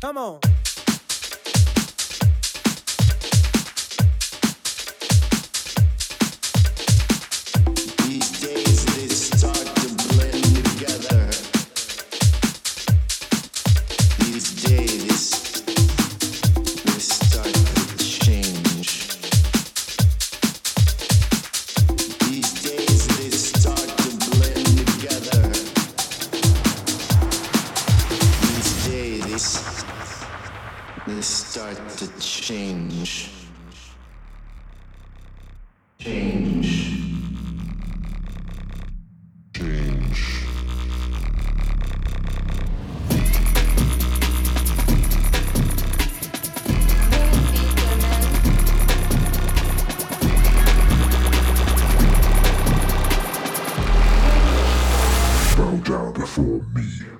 Come on. start to change. Change. Bow down before me.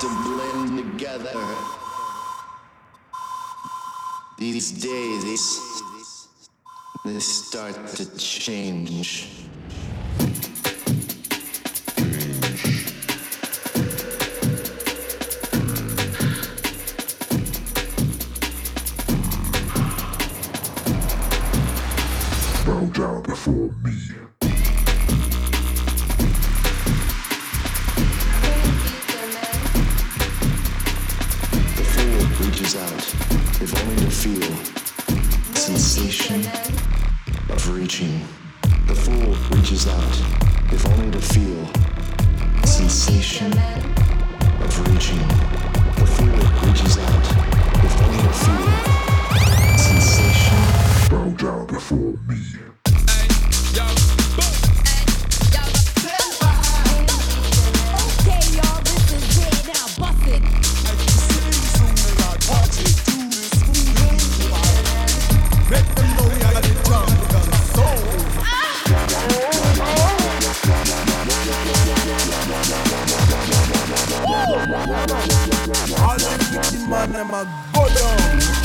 to blend together. These days, they start to change. Bow down before me. sensation of reaching. The fool reaches out, if only to feel sensation of reaching. All them wicked man, them a go down.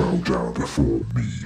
shall bow before me.